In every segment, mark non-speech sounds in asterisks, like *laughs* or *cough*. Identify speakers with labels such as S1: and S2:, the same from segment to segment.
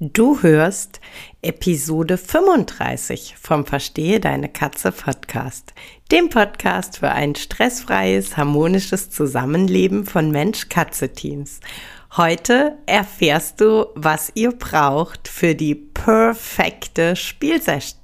S1: Du hörst Episode 35 vom Verstehe deine Katze Podcast, dem Podcast für ein stressfreies, harmonisches Zusammenleben von Mensch-Katze-Teams. Heute erfährst du, was ihr braucht für die perfekte Spielsession.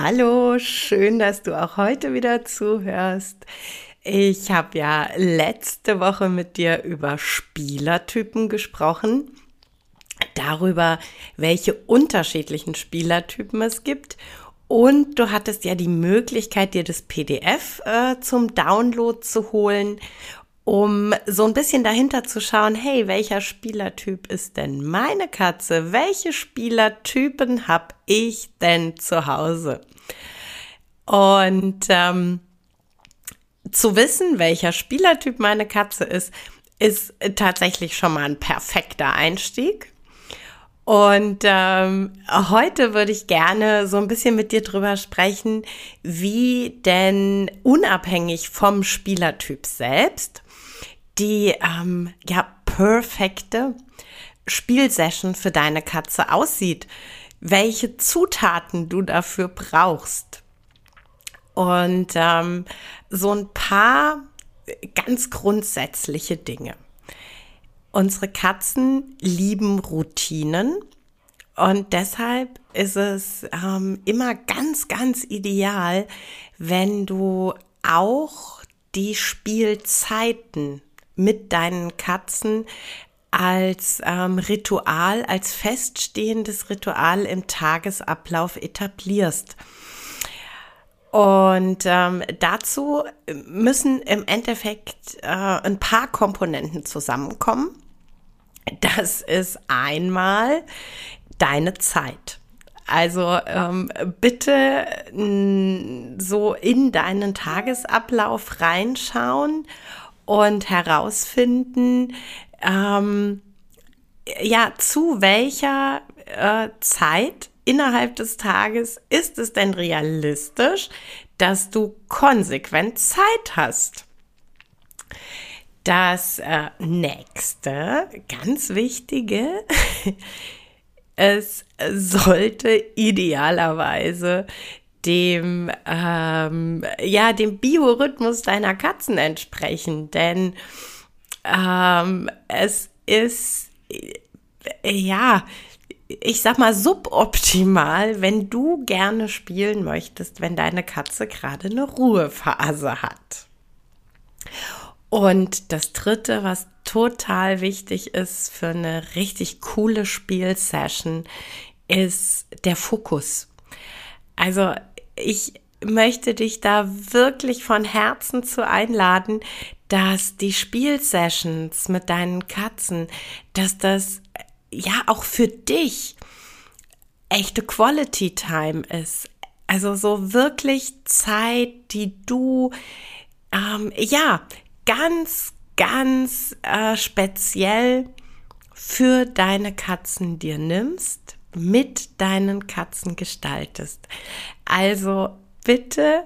S1: Hallo, schön, dass du auch heute wieder zuhörst. Ich habe ja letzte Woche mit dir über Spielertypen gesprochen, darüber, welche unterschiedlichen Spielertypen es gibt. Und du hattest ja die Möglichkeit, dir das PDF äh, zum Download zu holen um so ein bisschen dahinter zu schauen, hey, welcher Spielertyp ist denn meine Katze? Welche Spielertypen habe ich denn zu Hause? Und ähm, zu wissen, welcher Spielertyp meine Katze ist, ist tatsächlich schon mal ein perfekter Einstieg. Und ähm, heute würde ich gerne so ein bisschen mit dir drüber sprechen, wie denn unabhängig vom Spielertyp selbst die ähm, ja perfekte Spielsession für deine Katze aussieht, welche Zutaten du dafür brauchst. Und ähm, so ein paar ganz grundsätzliche Dinge. Unsere Katzen lieben Routinen und deshalb ist es ähm, immer ganz, ganz ideal, wenn du auch die Spielzeiten mit deinen Katzen als ähm, Ritual, als feststehendes Ritual im Tagesablauf etablierst. Und ähm, dazu müssen im Endeffekt äh, ein paar Komponenten zusammenkommen. Das ist einmal deine Zeit. Also ähm, bitte so in deinen Tagesablauf reinschauen und herausfinden, ähm, ja, zu welcher äh, Zeit innerhalb des Tages ist es denn realistisch, dass du konsequent Zeit hast? Das äh, nächste, ganz wichtige, *laughs* es sollte idealerweise dem, ähm, ja, dem Biorhythmus deiner Katzen entsprechen. Denn ähm, es ist, ja, ich sag mal, suboptimal, wenn du gerne spielen möchtest, wenn deine Katze gerade eine Ruhephase hat. Und das dritte, was total wichtig ist für eine richtig coole Spielsession, ist der Fokus. Also ich möchte dich da wirklich von Herzen zu einladen, dass die Spielsessions mit deinen Katzen, dass das ja auch für dich echte Quality Time ist. Also so wirklich Zeit, die du ähm, ja ganz, ganz äh, speziell für deine Katzen dir nimmst mit deinen Katzen gestaltest. Also bitte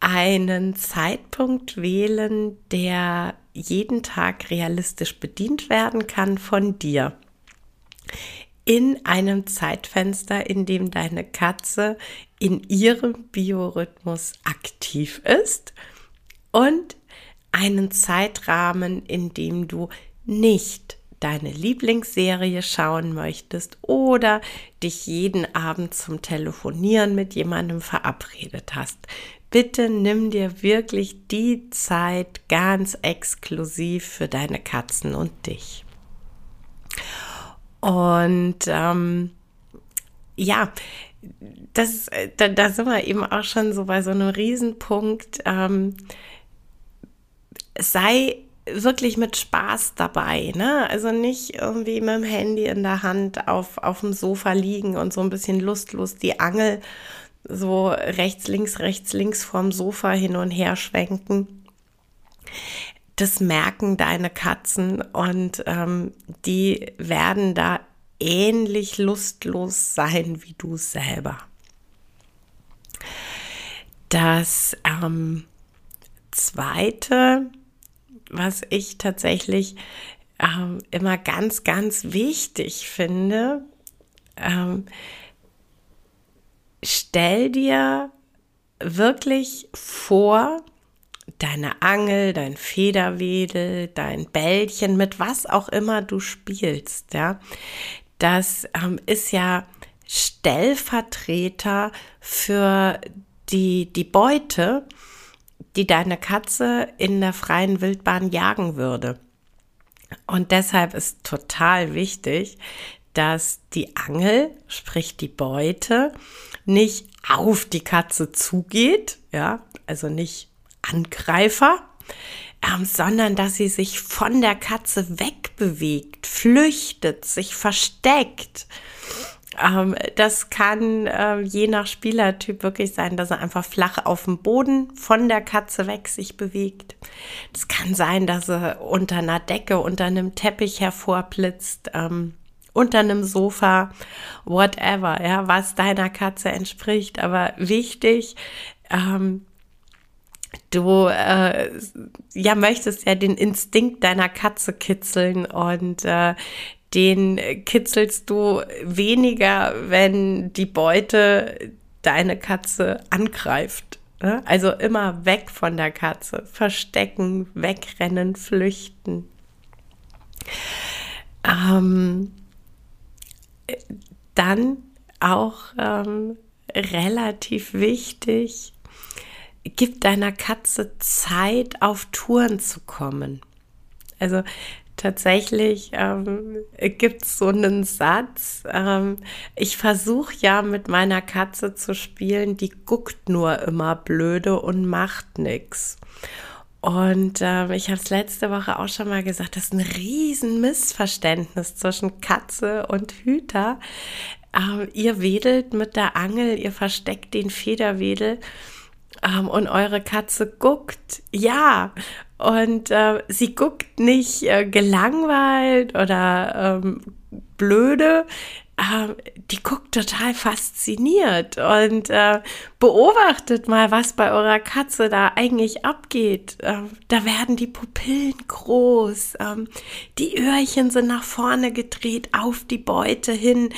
S1: einen Zeitpunkt wählen, der jeden Tag realistisch bedient werden kann von dir. In einem Zeitfenster, in dem deine Katze in ihrem Biorhythmus aktiv ist und einen Zeitrahmen, in dem du nicht deine Lieblingsserie schauen möchtest oder dich jeden Abend zum Telefonieren mit jemandem verabredet hast. Bitte nimm dir wirklich die Zeit ganz exklusiv für deine Katzen und dich. Und ähm, ja, das, da, da sind wir eben auch schon so bei so einem Riesenpunkt. Ähm, sei wirklich mit Spaß dabei, ne? Also nicht irgendwie mit dem Handy in der Hand auf, auf dem Sofa liegen und so ein bisschen lustlos die Angel so rechts, links, rechts, links vorm Sofa hin und her schwenken. Das merken deine Katzen und ähm, die werden da ähnlich lustlos sein wie du selber. Das ähm, zweite, was ich tatsächlich ähm, immer ganz, ganz wichtig finde, ähm, stell dir wirklich vor, deine Angel, dein Federwedel, dein Bällchen, mit was auch immer du spielst, ja, das ähm, ist ja Stellvertreter für die, die Beute, die deine Katze in der freien Wildbahn jagen würde. Und deshalb ist total wichtig, dass die Angel, sprich die Beute, nicht auf die Katze zugeht, ja, also nicht Angreifer, ähm, sondern dass sie sich von der Katze wegbewegt, flüchtet, sich versteckt. Ähm, das kann äh, je nach Spielertyp wirklich sein, dass er einfach flach auf dem Boden von der Katze weg sich bewegt. Es kann sein, dass er unter einer Decke, unter einem Teppich hervorblitzt. Ähm, unter einem Sofa, whatever, ja, was deiner Katze entspricht. Aber wichtig, ähm, du äh, ja möchtest ja den Instinkt deiner Katze kitzeln und äh, den kitzelst du weniger, wenn die Beute deine Katze angreift. Ne? Also immer weg von der Katze, verstecken, wegrennen, flüchten. Ähm, dann auch ähm, relativ wichtig, gib deiner Katze Zeit, auf Touren zu kommen. Also tatsächlich ähm, gibt es so einen Satz, ähm, ich versuche ja mit meiner Katze zu spielen, die guckt nur immer blöde und macht nichts. Und ähm, ich habe es letzte Woche auch schon mal gesagt, das ist ein riesen Missverständnis zwischen Katze und Hüter. Ähm, ihr wedelt mit der Angel, ihr versteckt den Federwedel ähm, und eure Katze guckt. Ja, und äh, sie guckt nicht äh, gelangweilt oder ähm, blöde, äh, die guckt total fasziniert und äh, beobachtet mal, was bei eurer Katze da eigentlich abgeht. Äh, da werden die Pupillen groß, ähm, die Öhrchen sind nach vorne gedreht auf die Beute hin,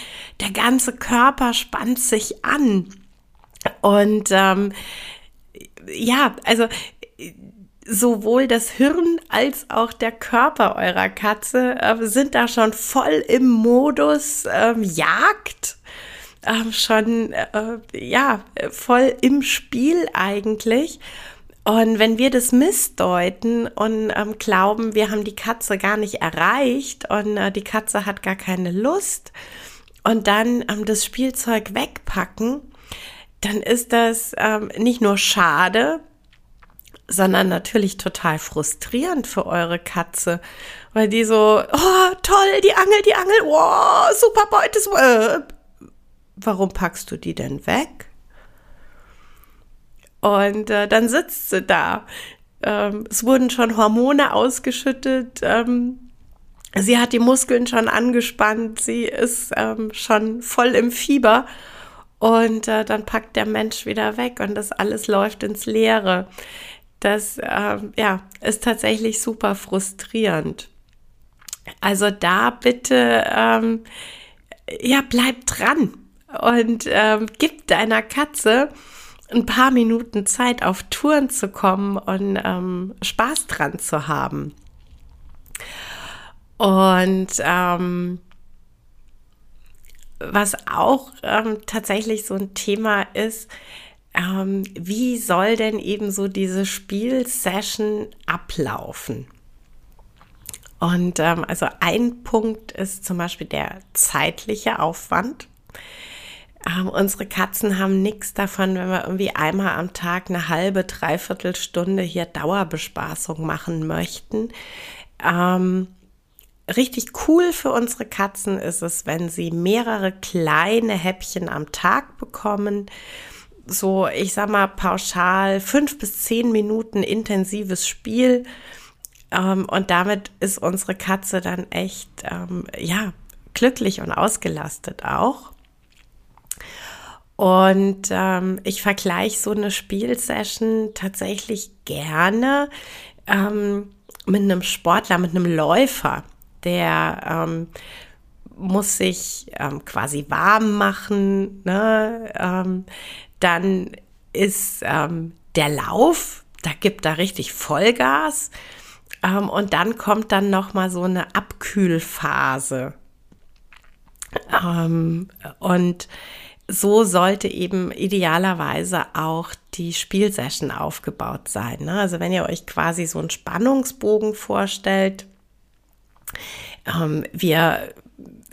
S1: der ganze Körper spannt sich an. Und ähm, ja, also sowohl das Hirn als auch der Körper eurer Katze äh, sind da schon voll im Modus ähm, Jagd. Ähm, schon äh, ja voll im Spiel eigentlich. Und wenn wir das missdeuten und ähm, glauben, wir haben die Katze gar nicht erreicht und äh, die Katze hat gar keine Lust und dann ähm, das Spielzeug wegpacken, dann ist das ähm, nicht nur schade, sondern natürlich total frustrierend für eure Katze, weil die so, oh toll, die Angel, die Angel, oh, super Beutes. Äh, warum packst du die denn weg? Und äh, dann sitzt sie da. Ähm, es wurden schon Hormone ausgeschüttet. Ähm, sie hat die Muskeln schon angespannt. Sie ist ähm, schon voll im Fieber. Und äh, dann packt der Mensch wieder weg und das alles läuft ins Leere. Das ähm, ja, ist tatsächlich super frustrierend. Also da bitte, ähm, ja, bleib dran und ähm, gib deiner Katze ein paar Minuten Zeit, auf Touren zu kommen und ähm, Spaß dran zu haben. Und ähm, was auch ähm, tatsächlich so ein Thema ist, ähm, wie soll denn eben so diese Spielsession ablaufen? Und ähm, also ein Punkt ist zum Beispiel der zeitliche Aufwand. Ähm, unsere Katzen haben nichts davon, wenn wir irgendwie einmal am Tag eine halbe, dreiviertel Stunde hier Dauerbespaßung machen möchten. Ähm, richtig cool für unsere Katzen ist es, wenn sie mehrere kleine Häppchen am Tag bekommen. So, ich sag mal pauschal fünf bis zehn Minuten intensives Spiel. Ähm, und damit ist unsere Katze dann echt, ähm, ja, glücklich und ausgelastet auch. Und ähm, ich vergleiche so eine Spielsession tatsächlich gerne mit einem Sportler, mit einem Läufer der ähm, muss sich ähm, quasi warm machen. Ne? Ähm, dann ist ähm, der Lauf, da gibt er richtig Vollgas. Ähm, und dann kommt dann noch mal so eine Abkühlphase. Ähm, und so sollte eben idealerweise auch die Spielsession aufgebaut sein. Ne? Also wenn ihr euch quasi so einen Spannungsbogen vorstellt, ähm, wir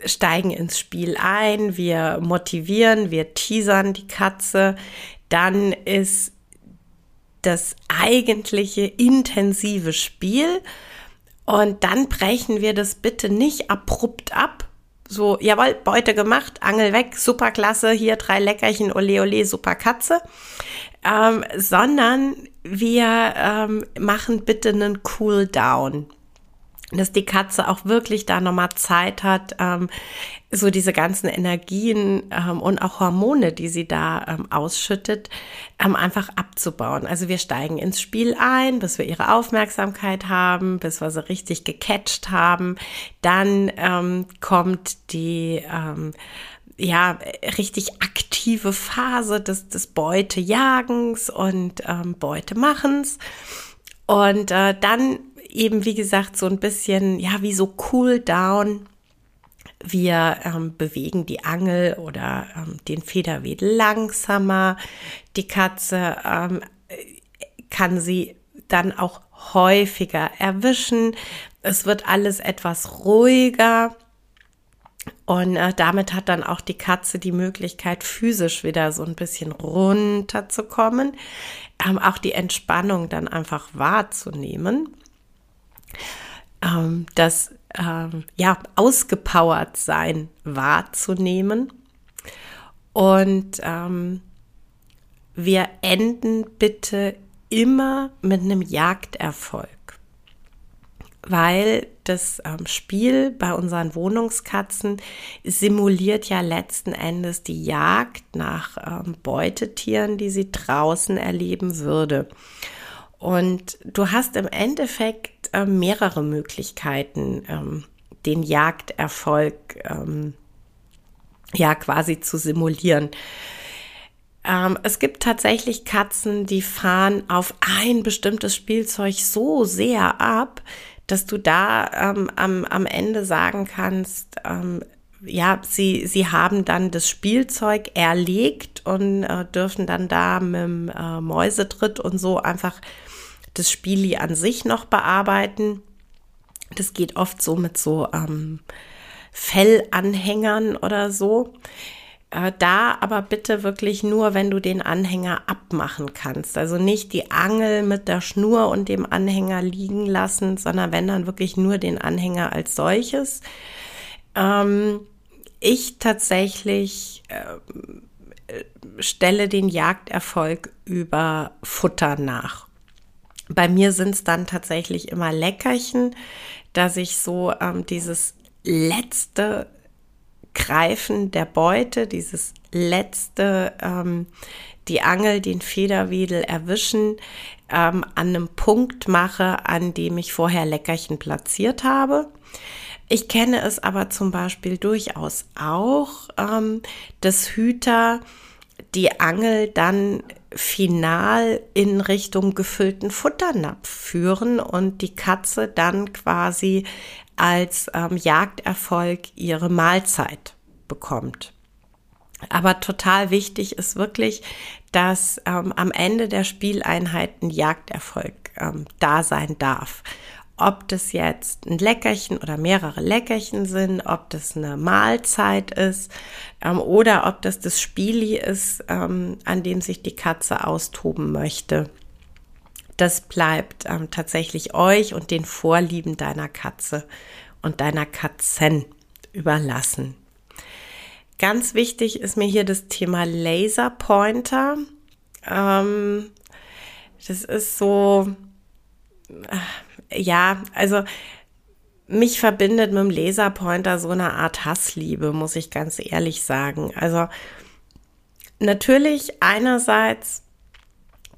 S1: steigen ins Spiel ein, wir motivieren, wir teasern die Katze. Dann ist das eigentliche intensive Spiel. Und dann brechen wir das bitte nicht abrupt ab. So, jawohl, Beute gemacht, Angel weg, super klasse, hier drei Leckerchen, ole ole, super Katze. Ähm, sondern wir ähm, machen bitte einen Cool Down dass die Katze auch wirklich da nochmal Zeit hat, ähm, so diese ganzen Energien ähm, und auch Hormone, die sie da ähm, ausschüttet, ähm, einfach abzubauen. Also wir steigen ins Spiel ein, bis wir ihre Aufmerksamkeit haben, bis wir sie richtig gecatcht haben. Dann ähm, kommt die ähm, ja, richtig aktive Phase des, des Beutejagens und ähm, Beutemachens. Und äh, dann eben, wie gesagt, so ein bisschen, ja, wie so Cool Down. Wir ähm, bewegen die Angel oder ähm, den Federwedel langsamer. Die Katze ähm, kann sie dann auch häufiger erwischen. Es wird alles etwas ruhiger. Und äh, damit hat dann auch die Katze die Möglichkeit, physisch wieder so ein bisschen runterzukommen, ähm, auch die Entspannung dann einfach wahrzunehmen ähm, das ähm, ja, ausgepowert sein wahrzunehmen. Und ähm, wir enden bitte immer mit einem Jagderfolg, weil das ähm, Spiel bei unseren Wohnungskatzen simuliert ja letzten Endes die Jagd nach ähm, Beutetieren, die sie draußen erleben würde. Und du hast im Endeffekt äh, mehrere Möglichkeiten, ähm, den Jagderfolg ähm, ja quasi zu simulieren. Ähm, es gibt tatsächlich Katzen, die fahren auf ein bestimmtes Spielzeug so sehr ab, dass du da ähm, am, am Ende sagen kannst, ähm, ja, sie, sie haben dann das Spielzeug erlegt und äh, dürfen dann da mit dem äh, Mäusetritt und so einfach das Spieli an sich noch bearbeiten. Das geht oft so mit so ähm, Fellanhängern oder so. Äh, da aber bitte wirklich nur, wenn du den Anhänger abmachen kannst. Also nicht die Angel mit der Schnur und dem Anhänger liegen lassen, sondern wenn dann wirklich nur den Anhänger als solches. Ähm, ich tatsächlich äh, stelle den Jagderfolg über Futter nach. Bei mir sind es dann tatsächlich immer Leckerchen, dass ich so ähm, dieses letzte Greifen der Beute, dieses letzte, ähm, die Angel, den Federwedel erwischen, ähm, an einem Punkt mache, an dem ich vorher Leckerchen platziert habe. Ich kenne es aber zum Beispiel durchaus auch, ähm, dass Hüter die Angel dann final in Richtung gefüllten Futternapf führen und die Katze dann quasi als ähm, Jagderfolg ihre Mahlzeit bekommt. Aber total wichtig ist wirklich, dass ähm, am Ende der Spieleinheit ein Jagderfolg ähm, da sein darf. Ob das jetzt ein Leckerchen oder mehrere Leckerchen sind, ob das eine Mahlzeit ist ähm, oder ob das das Spieli ist, ähm, an dem sich die Katze austoben möchte. Das bleibt ähm, tatsächlich euch und den Vorlieben deiner Katze und deiner Katzen überlassen. Ganz wichtig ist mir hier das Thema Laserpointer. Ähm, das ist so, äh, ja, also mich verbindet mit dem Laserpointer so eine Art Hassliebe, muss ich ganz ehrlich sagen. Also natürlich einerseits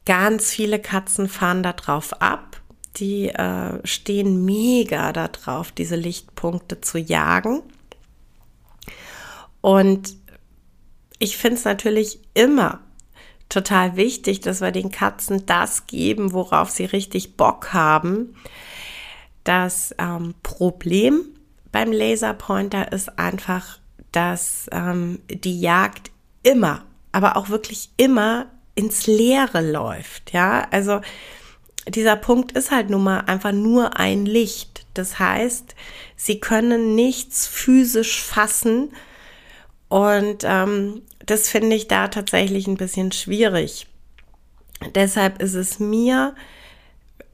S1: ganz viele Katzen fahren da drauf ab. Die äh, stehen mega darauf, diese Lichtpunkte zu jagen. Und ich finde es natürlich immer total wichtig, dass wir den Katzen das geben, worauf sie richtig Bock haben. Das ähm, Problem beim Laserpointer ist einfach, dass ähm, die Jagd immer, aber auch wirklich immer ins Leere läuft. Ja, also dieser Punkt ist halt nun mal einfach nur ein Licht. Das heißt, sie können nichts physisch fassen, und ähm, das finde ich da tatsächlich ein bisschen schwierig. Deshalb ist es mir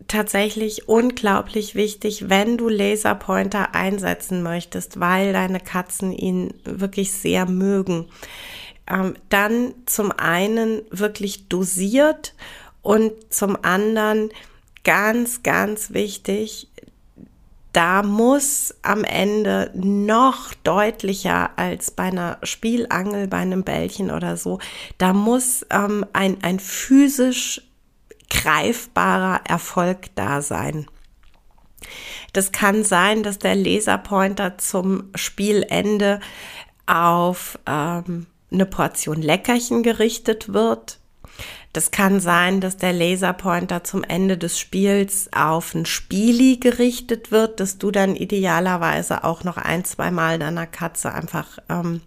S1: tatsächlich unglaublich wichtig, wenn du Laserpointer einsetzen möchtest, weil deine Katzen ihn wirklich sehr mögen. Ähm, dann zum einen wirklich dosiert und zum anderen ganz, ganz wichtig, da muss am Ende noch deutlicher als bei einer Spielangel, bei einem Bällchen oder so, da muss ähm, ein, ein physisch greifbarer Erfolg da sein. Das kann sein, dass der Laserpointer zum Spielende auf ähm, eine Portion Leckerchen gerichtet wird das kann sein, dass der Laserpointer zum Ende des Spiels auf ein Spieli gerichtet wird, dass du dann idealerweise auch noch ein, zwei Mal deiner Katze einfach ähm,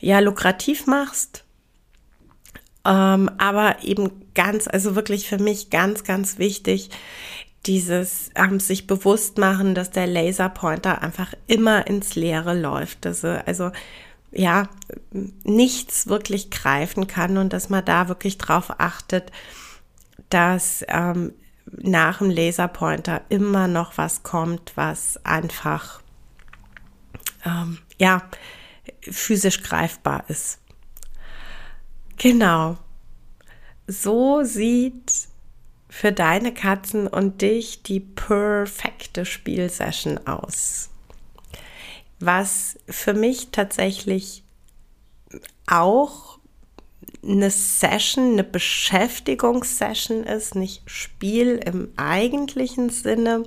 S1: ja lukrativ machst. Ähm, aber eben ganz, also wirklich für mich ganz, ganz wichtig, dieses ähm, sich bewusst machen, dass der Laserpointer einfach immer ins Leere läuft. Also, also ja, nichts wirklich greifen kann und dass man da wirklich drauf achtet, dass ähm, nach dem Laserpointer immer noch was kommt, was einfach, ähm, ja, physisch greifbar ist. Genau. So sieht für deine Katzen und dich die perfekte Spielsession aus was für mich tatsächlich auch eine Session, eine Beschäftigungssession ist, nicht Spiel im eigentlichen Sinne,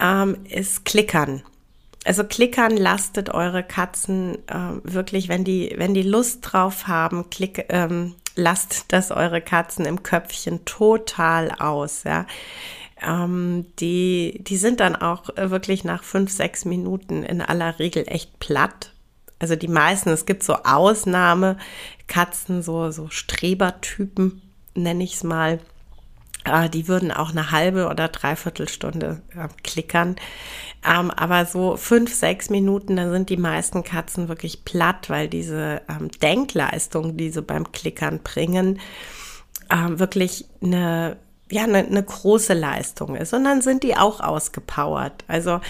S1: ähm, ist Klickern. Also Klickern lastet eure Katzen äh, wirklich, wenn die, wenn die Lust drauf haben, klick, ähm, lasst das eure Katzen im Köpfchen total aus, ja ähm, die, die sind dann auch wirklich nach fünf, sechs Minuten in aller Regel echt platt. Also die meisten, es gibt so Ausnahme, Katzen, so, so Strebertypen, nenne ich es mal. Äh, die würden auch eine halbe oder dreiviertel Stunde äh, klickern. Ähm, aber so fünf, sechs Minuten, dann sind die meisten Katzen wirklich platt, weil diese ähm, Denkleistung, die sie beim Klickern bringen, ähm, wirklich eine ja eine, eine große Leistung ist. Und dann sind die auch ausgepowert. Also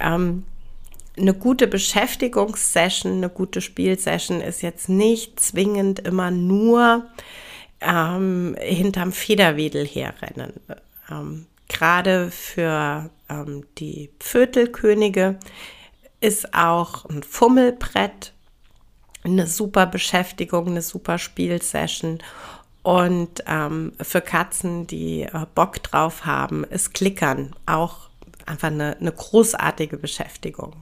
S1: ähm, eine gute Beschäftigungssession, eine gute Spielsession ist jetzt nicht zwingend immer nur ähm, hinterm Federwedel herrennen. Ähm, Gerade für ähm, die Viertelkönige ist auch ein Fummelbrett eine super Beschäftigung, eine super Spielsession. Und ähm, für Katzen, die äh, Bock drauf haben, ist Klickern auch einfach eine, eine großartige Beschäftigung.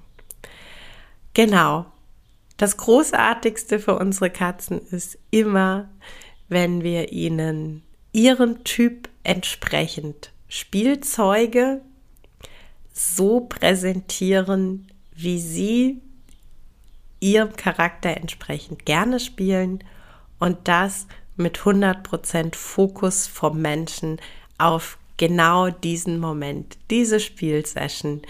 S1: Genau. Das Großartigste für unsere Katzen ist immer, wenn wir ihnen ihrem Typ entsprechend Spielzeuge so präsentieren, wie sie ihrem Charakter entsprechend gerne spielen und das mit 100% Fokus vom Menschen auf genau diesen Moment, diese Spielsession.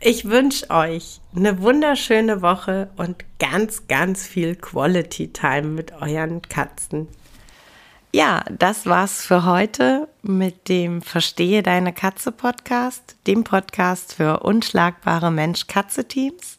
S1: Ich wünsche euch eine wunderschöne Woche und ganz, ganz viel Quality Time mit euren Katzen. Ja, das war's für heute mit dem Verstehe deine Katze Podcast, dem Podcast für unschlagbare Mensch-Katze-Teams.